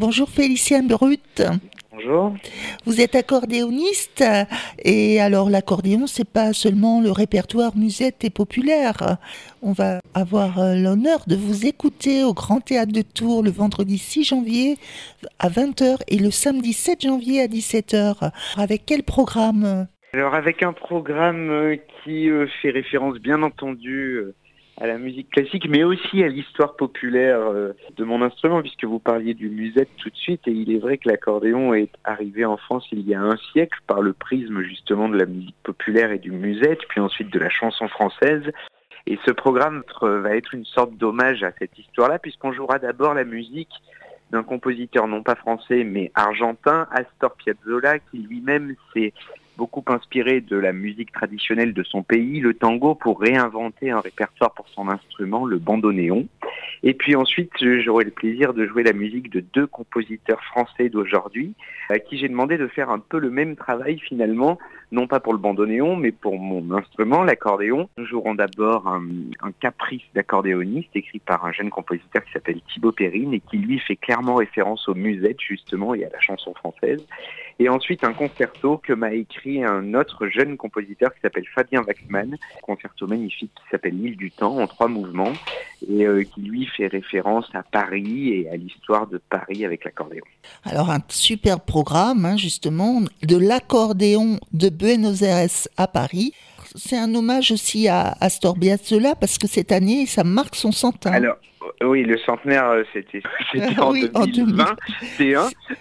Bonjour Félicien Brut. Bonjour. Vous êtes accordéoniste et alors l'accordéon c'est pas seulement le répertoire musette et populaire. On va avoir euh, l'honneur de vous écouter au Grand Théâtre de Tours le vendredi 6 janvier à 20h et le samedi 7 janvier à 17h. Avec quel programme? Alors avec un programme euh, qui euh, fait référence bien entendu à la musique classique, mais aussi à l'histoire populaire euh, de mon instrument, puisque vous parliez du musette tout de suite, et il est vrai que l'accordéon est arrivé en France il y a un siècle par le prisme justement de la musique populaire et du musette, puis ensuite de la chanson française. Et ce programme va être une sorte d'hommage à cette histoire-là, puisqu'on jouera d'abord la musique d'un compositeur non pas français mais argentin, Astor Piazzolla, qui lui-même s'est beaucoup inspiré de la musique traditionnelle de son pays, le tango, pour réinventer un répertoire pour son instrument, le bandoneon. Et puis ensuite, j'aurai le plaisir de jouer la musique de deux compositeurs français d'aujourd'hui, à qui j'ai demandé de faire un peu le même travail finalement, non pas pour le bandoneon, mais pour mon instrument, l'accordéon. Nous jouerons d'abord un, caprice d'accordéoniste écrit par un jeune compositeur qui s'appelle Thibaut Perrine et qui lui fait clairement référence aux musettes justement et à la chanson française. Et ensuite un concerto que m'a écrit un autre jeune compositeur qui s'appelle Fabien Waxman, un concerto magnifique qui s'appelle L'île du temps en trois mouvements et euh, qui lui fait référence à Paris et à l'histoire de Paris avec l'accordéon. Alors un super programme hein, justement de l'accordéon de Buenos Aires à Paris. C'est un hommage aussi à Astor Piazzolla parce que cette année ça marque son centenaire. Oui, le centenaire, euh, c'était en, 2020.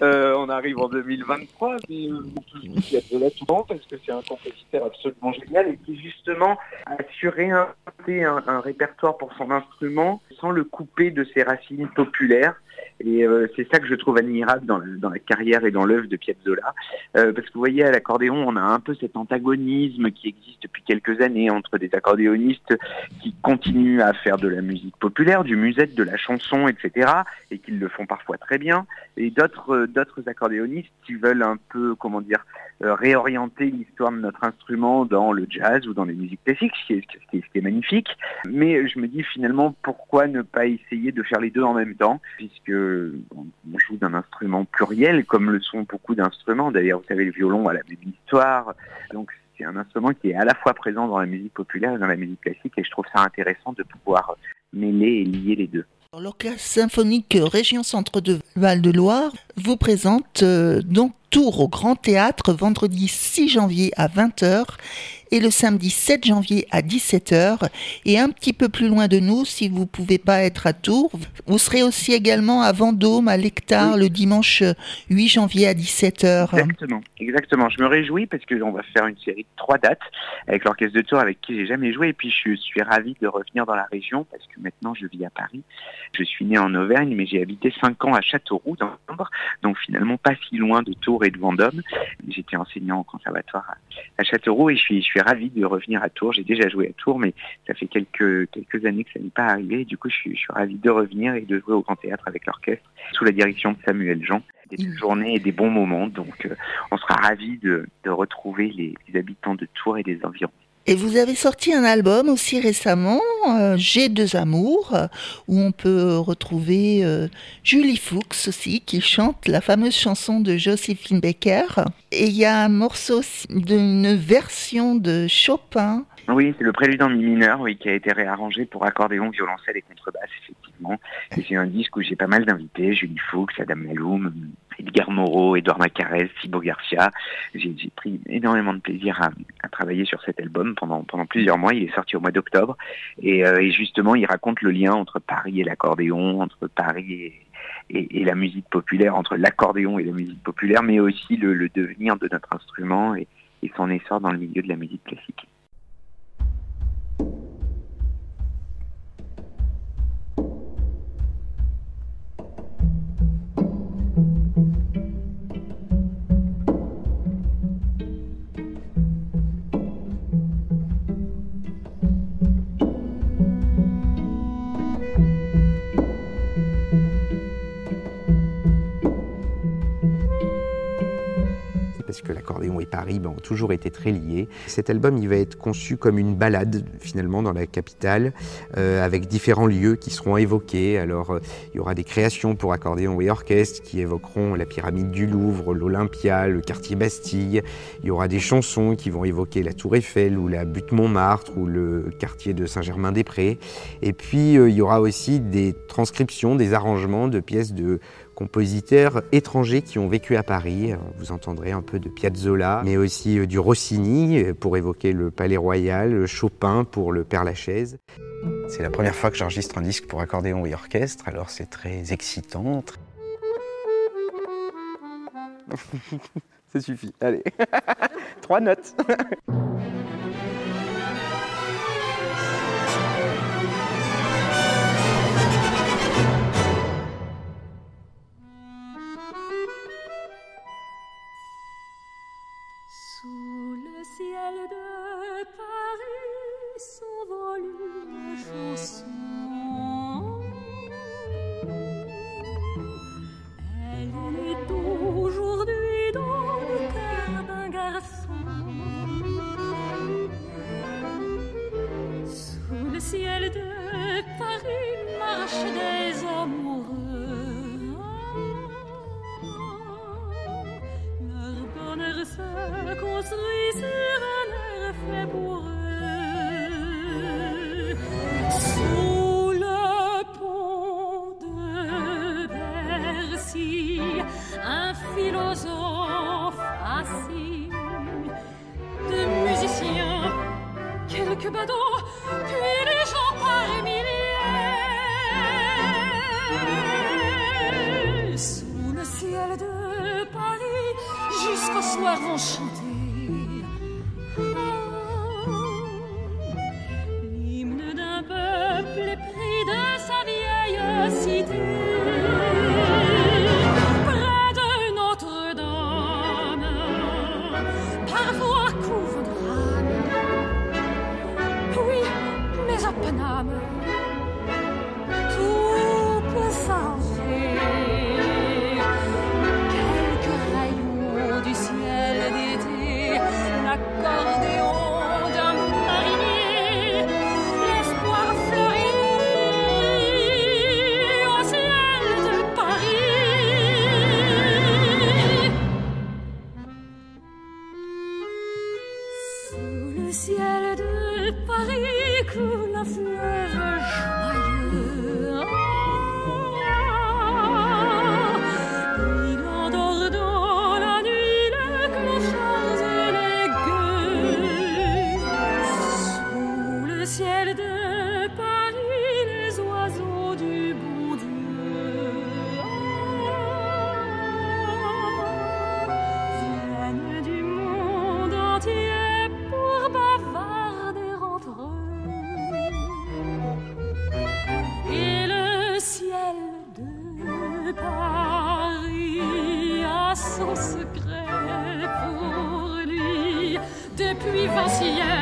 Euh, on arrive en 2023, mais euh, il y a de là tout parce que c'est un compositeur absolument génial et qui justement a su réinventer un répertoire pour son instrument sans le couper de ses racines populaires. Et euh, c'est ça que je trouve admirable dans, la carrière et dans l'œuvre de Piazzolla. Euh, parce que vous voyez, à l'accordéon, on a un peu cet antagonisme qui existe depuis quelques années entre des accordéonistes qui continuent à faire de la musique populaire, du musette, de la chanson, etc. et qui le font parfois très bien. Et d'autres euh, d'autres accordéonistes qui veulent un peu, comment dire, réorienter l'histoire de notre instrument dans le jazz ou dans les musiques classiques, ce qui est, magnifique. Mais je me dis finalement, pourquoi ne pas essayer de faire les deux en même temps, on joue d'un instrument pluriel, comme le sont beaucoup d'instruments. D'ailleurs, vous savez, le violon a la même histoire. Donc, c'est un instrument qui est à la fois présent dans la musique populaire et dans la musique classique, et je trouve ça intéressant de pouvoir mêler et lier les deux. L'Orchestre symphonique Région Centre de Val-de-Loire vous présente euh, donc Tour au Grand Théâtre vendredi 6 janvier à 20h et le samedi 7 janvier à 17h. Et un petit peu plus loin de nous, si vous ne pouvez pas être à Tours, vous serez aussi également à Vendôme, à l'Hectare, le dimanche 8 janvier à 17h. Exactement, exactement. Je me réjouis parce qu'on va faire une série de trois dates avec l'Orchestre de Tours avec qui j'ai jamais joué. Et puis je suis ravi de revenir dans la région parce que maintenant je vis à Paris. Je suis né en Auvergne, mais j'ai habité 5 ans à Châteauroux dans l'Ombre, donc finalement pas si loin de Tours et de Vendôme. J'étais enseignant au conservatoire à, Châteauroux et je suis, je suis ravi de revenir à Tours. J'ai déjà joué à Tours, mais ça fait quelques, quelques années que ça n'est pas arrivé. du coup, je suis, je suis ravi de revenir et de jouer au Grand Théâtre avec l'orchestre sous la direction de Samuel Jean. Des mmh. journées et des bons moments. Donc, euh, on sera ravis de, de retrouver les, les habitants de Tours et des environs. Et vous avez sorti un album aussi récemment, euh, J'ai deux amours, où on peut retrouver euh, Julie Fuchs aussi, qui chante la fameuse chanson de Josephine Baker. Et il y a un morceau d'une version de Chopin. Oui, c'est le prélude en mi mineur, oui, qui a été réarrangé pour accordéon, violoncelle et contrebasse, effectivement. Et c'est un disque où j'ai pas mal d'invités, Julie Fuchs, Adam Maloum, Edgar Moreau, Edouard Macarès, Thibaut Garcia. J'ai pris énormément de plaisir à, travailler sur cet album pendant, plusieurs mois. Il est sorti au mois d'octobre. Et, euh, justement, il raconte le lien entre Paris et l'accordéon, entre Paris et, la musique populaire, entre l'accordéon et la musique populaire, mais aussi le, devenir de notre instrument et son essor dans le milieu de la musique classique. Parce que l'accordéon et Paris ben, ont toujours été très liés. Cet album, il va être conçu comme une balade finalement dans la capitale, euh, avec différents lieux qui seront évoqués. Alors, euh, il y aura des créations pour accordéon et orchestre qui évoqueront la pyramide du Louvre, l'Olympia, le quartier Bastille. Il y aura des chansons qui vont évoquer la Tour Eiffel ou la butte Montmartre ou le quartier de Saint-Germain-des-Prés. Et puis, euh, il y aura aussi des transcriptions, des arrangements de pièces de compositeurs étrangers qui ont vécu à Paris. Vous entendrez un peu de Piazzolla, mais aussi euh, du Rossini euh, pour évoquer le Palais Royal, Chopin pour le Père Lachaise. C'est la première fois que j'enregistre un disque pour accordéon et orchestre, alors c'est très excitant. Ça suffit, allez. Trois notes. jusqu'au soir vont. facile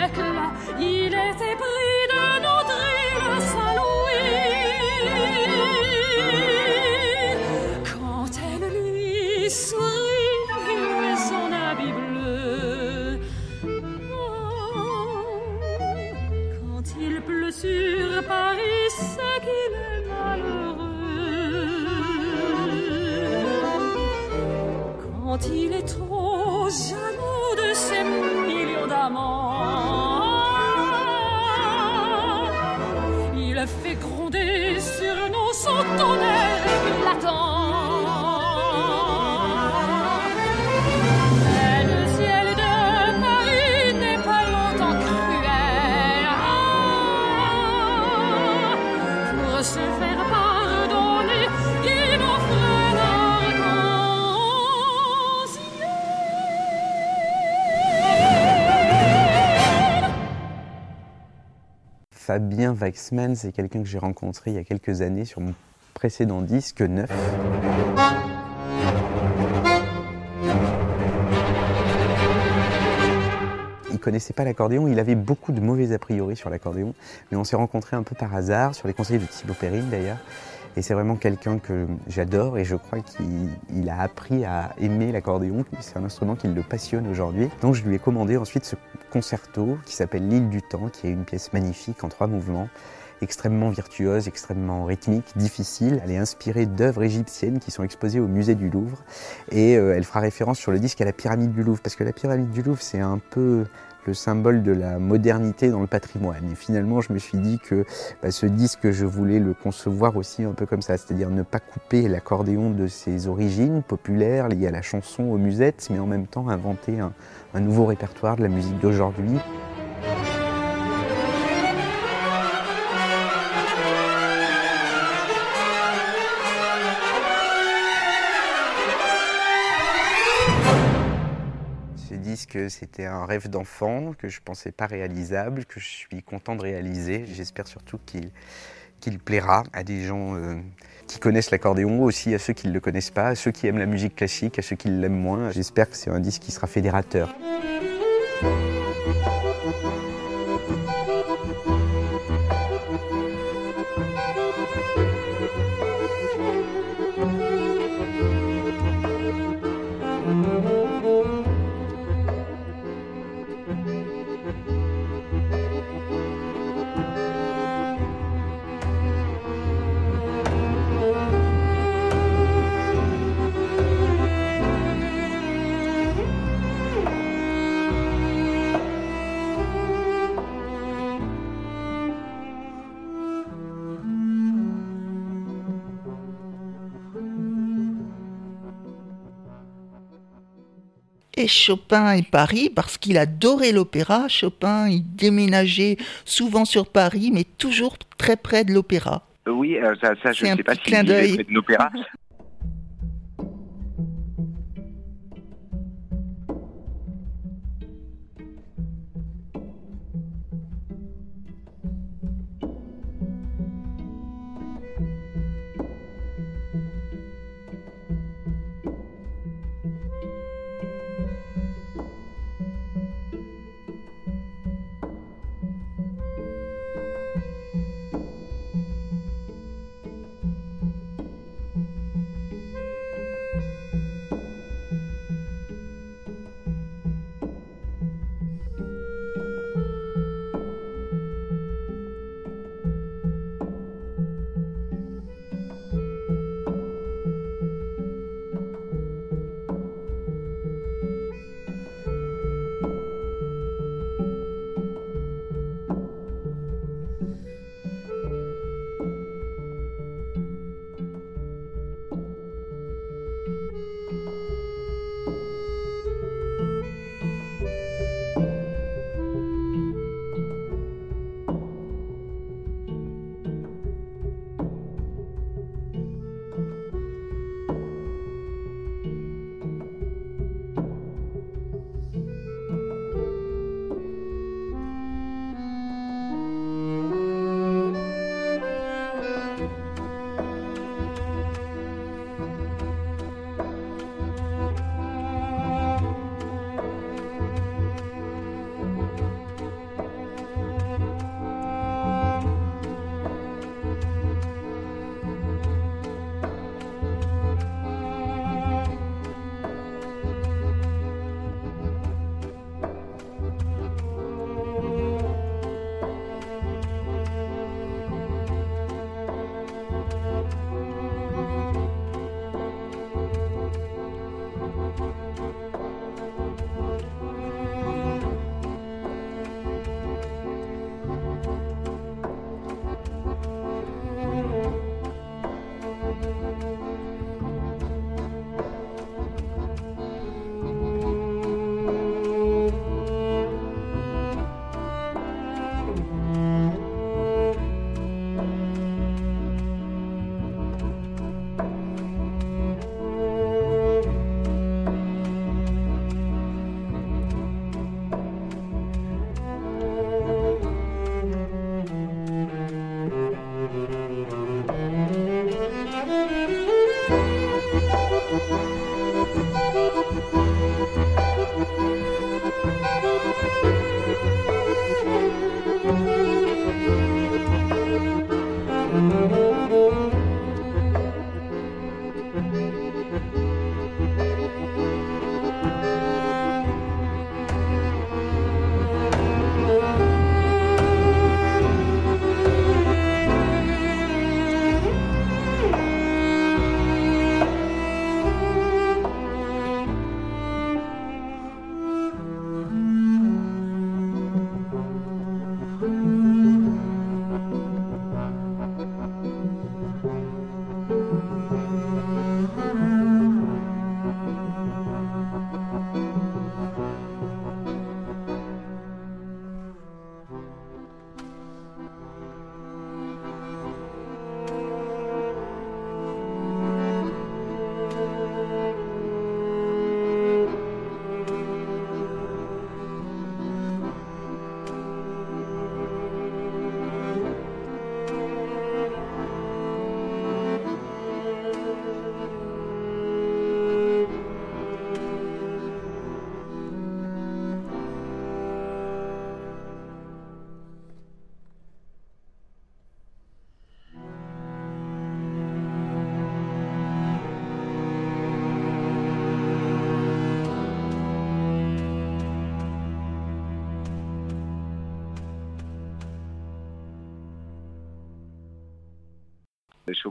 gronder sur nos centenaires éclatants. Fabien Waxman, c'est quelqu'un que j'ai rencontré il y a quelques années sur mon précédent disque neuf. Il connaissait pas l'accordéon, il avait beaucoup de mauvais a priori sur l'accordéon, mais on s'est rencontrés un peu par hasard, sur les conseils de Thibaut Perrine d'ailleurs. Et c'est vraiment quelqu'un que j'adore et je crois qu'il a appris à aimer l'accordéon. C'est un instrument qui le passionne aujourd'hui. Donc je lui ai commandé ensuite ce concerto qui s'appelle L'île du temps, qui est une pièce magnifique en trois mouvements extrêmement virtuose, extrêmement rythmique, difficile. Elle est inspirée d'œuvres égyptiennes qui sont exposées au musée du Louvre et euh, elle fera référence sur le disque à la pyramide du Louvre parce que la pyramide du Louvre c'est un peu le symbole de la modernité dans le patrimoine. Et finalement, je me suis dit que bah, ce disque, je voulais le concevoir aussi un peu comme ça, c'est-à-dire ne pas couper l'accordéon de ses origines populaires liées à la chanson, aux musettes, mais en même temps inventer un nouveau répertoire de la musique d'aujourd'hui. Que c'était un rêve d'enfant, que je ne pensais pas réalisable, que je suis content de réaliser. J'espère surtout qu'il plaira à des gens euh, qui connaissent l'accordéon, aussi à ceux qui ne le connaissent pas, à ceux qui aiment la musique classique, à ceux qui l'aiment moins. J'espère que c'est un disque qui sera fédérateur. Et Chopin et Paris parce qu'il adorait l'opéra. Chopin, il déménageait souvent sur Paris, mais toujours très près de l'opéra. Oui, euh, ça, ça je ne sais pas si il près de l'opéra.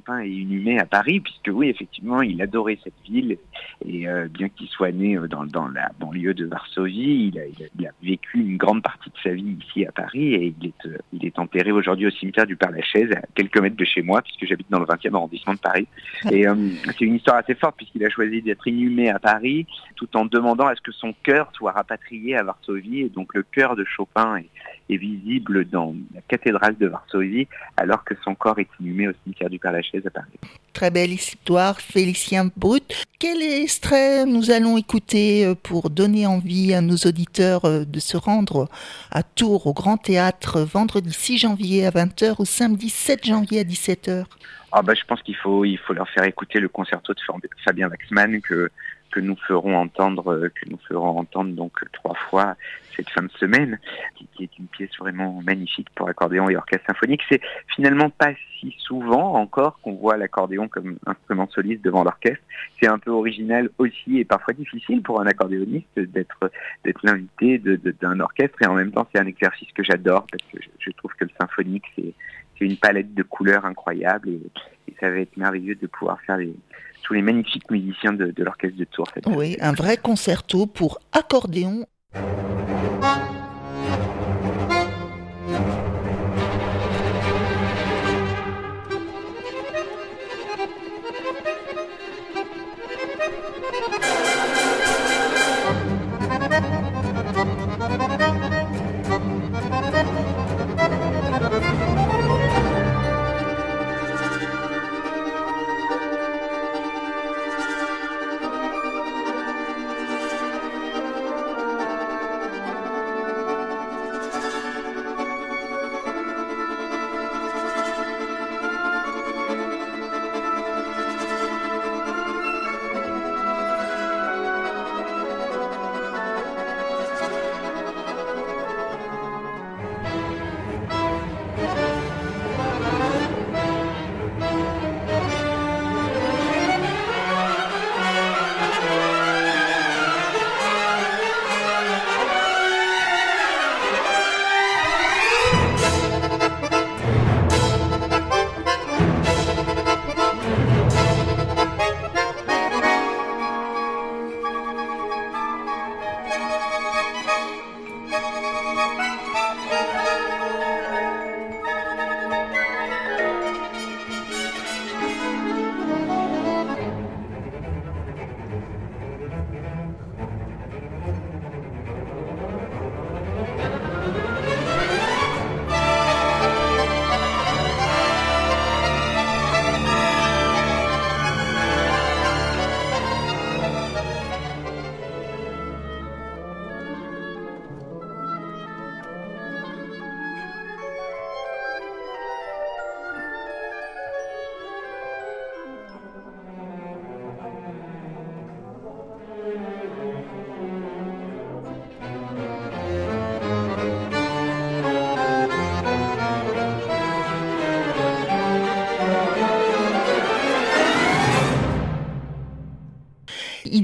Chopin est inhumé à Paris, puisque oui, effectivement, il adorait cette ville, et euh, bien qu'il soit né dans, dans, la banlieue de Varsovie, il a, il, a, vécu une grande partie de sa vie ici à Paris, et il est, il est enterré aujourd'hui au cimetière du Père-Lachaise, à quelques mètres de chez moi, puisque j'habite dans le 20e arrondissement de Paris. Et c'est une histoire assez forte, puisqu'il a choisi d'être inhumé à Paris, tout en demandant à ce que son cœur soit rapatrié à Varsovie, et donc le cœur de Chopin est, est visible dans la cathédrale de Varsovie, alors que son corps est inhumé au cimetière du Père-Lachaise à Paris. Très belle histoire, Félicien Brut. Quel extrait nous allons écouter euh, pour donner envie à nos auditeurs euh, de se rendre à Tours au Grand Théâtre vendredi 6 janvier à 20h ou samedi 7 janvier à 17h ah bah, Je pense qu'il faut, il faut leur faire écouter le concerto de Fabien Waxman que, que nous ferons entendre, euh, que nous ferons entendre donc trois fois cette fin de semaine, qui, est une pièce vraiment magnifique pour accordéon et orchestre symphonique. C'est finalement pas si souvent encore qu'on voit l'accordéon comme instrument soliste devant l'orchestre. C'est un peu original aussi et parfois difficile pour un accordéoniste d'être d'être l'invité d'un orchestre et en même temps c'est un exercice que j'adore parce que je, trouve que le symphonique c'est c'est une palette de couleurs incroyable et, ça va être merveilleux de pouvoir faire tous les magnifiques musiciens de, de l'orchestre de Tours. Oui, un vrai concerto pour accordéon.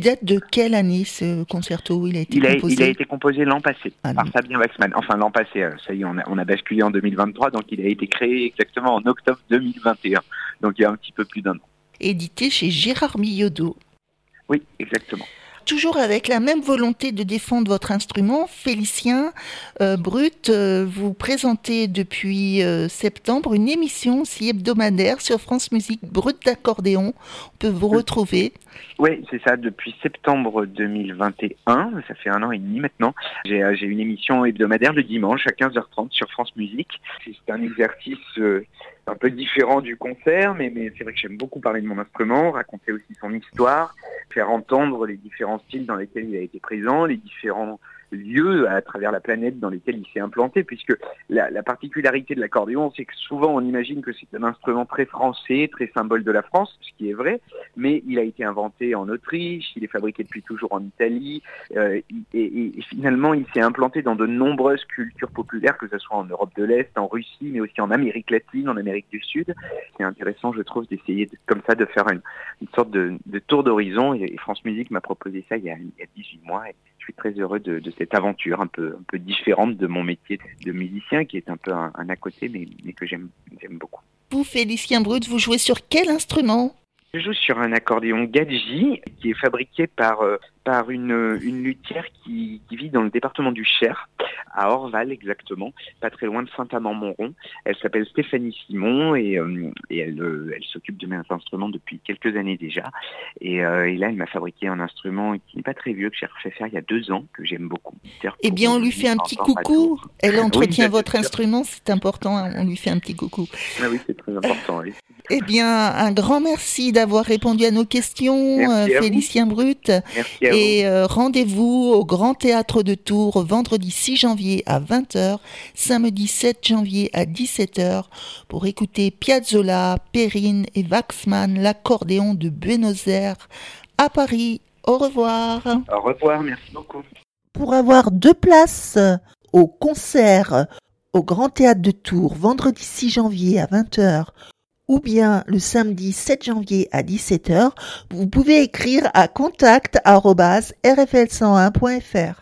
Date de quelle année ce concerto il a été il a, composé Il a été composé l'an passé ah, par Fabien Waxman. Enfin l'an passé, ça y est, on a, on a, basculé en 2023, donc il a été créé exactement en octobre 2021, donc il y a un petit peu plus d'un an. Édité chez Gérard Millodot. Oui, exactement. Toujours avec la même volonté de défendre votre instrument, Félicien euh, Brut, euh, vous présentez depuis euh, septembre une émission aussi hebdomadaire sur France Musique Brut d'accordéon. On peut vous retrouver. Oui, c'est ça, depuis septembre 2021, ça fait un an et demi maintenant. J'ai une émission hebdomadaire le dimanche à 15h30 sur France Musique. C'est un exercice un peu différent du concert, mais, mais c'est vrai que j'aime beaucoup parler de mon instrument, raconter aussi son histoire, faire entendre les différents styles dans lesquels il a été présent, les différents lieux à travers la planète dans lesquels il s'est implanté, puisque la, la particularité de l'accordéon, c'est que souvent on imagine que c'est un instrument très français, très symbole de la France, ce qui est vrai, mais il a été inventé en Autriche, il est fabriqué depuis toujours en Italie, euh, et, et, finalement il s'est implanté dans de nombreuses cultures populaires, que ce soit en Europe de l'Est, en Russie, mais aussi en Amérique latine, en Amérique du Sud. C'est intéressant, je trouve, d'essayer de, comme ça de faire une, une sorte de, de tour d'horizon, et, France Musique m'a proposé ça il y, a, il y a 18 mois. Suis très heureux de, cette aventure un peu, différente de mon métier de musicien, qui est un peu un, un à côté, mais, mais que j'aime beaucoup. Vous, Félicien Brut, vous jouez sur quel instrument? Je joue sur un accordéon Gadji qui est fabriqué par, euh, par une, une luthière qui, qui vit dans le département du Cher à Orval exactement, pas très loin de Saint-Amand-Montrond. Elle s'appelle Stéphanie Simon et, euh, et elle, euh, elle s'occupe de mes instruments depuis quelques années déjà. Et, euh, et là, elle m'a fabriqué un instrument qui n'est pas très vieux, que j'ai refait faire il y a deux ans, que j'aime beaucoup. Eh bien, on lui fait un petit coucou. Elle entretient votre instrument, c'est important, hein, on lui fait un petit coucou. Ah oui, c'est très important, oui. Eh bien, un grand merci d'avoir répondu à nos questions, Merci à vous. Félicien Brut. Merci à vous. Et euh, rendez-vous au Grand Théâtre de Tours vendredi 6 janvier à 20h, samedi 7 janvier à 17h pour écouter Piazzolla, Perrine et Waxman, l'accordéon de Buenos Aires à Paris. Au revoir. Au revoir, merci beaucoup. Pour avoir deux places au concert au Grand Théâtre de Tours vendredi 6 janvier à 20h ou bien le samedi 7 janvier à 17h, vous pouvez écrire à contact@rfl101.fr.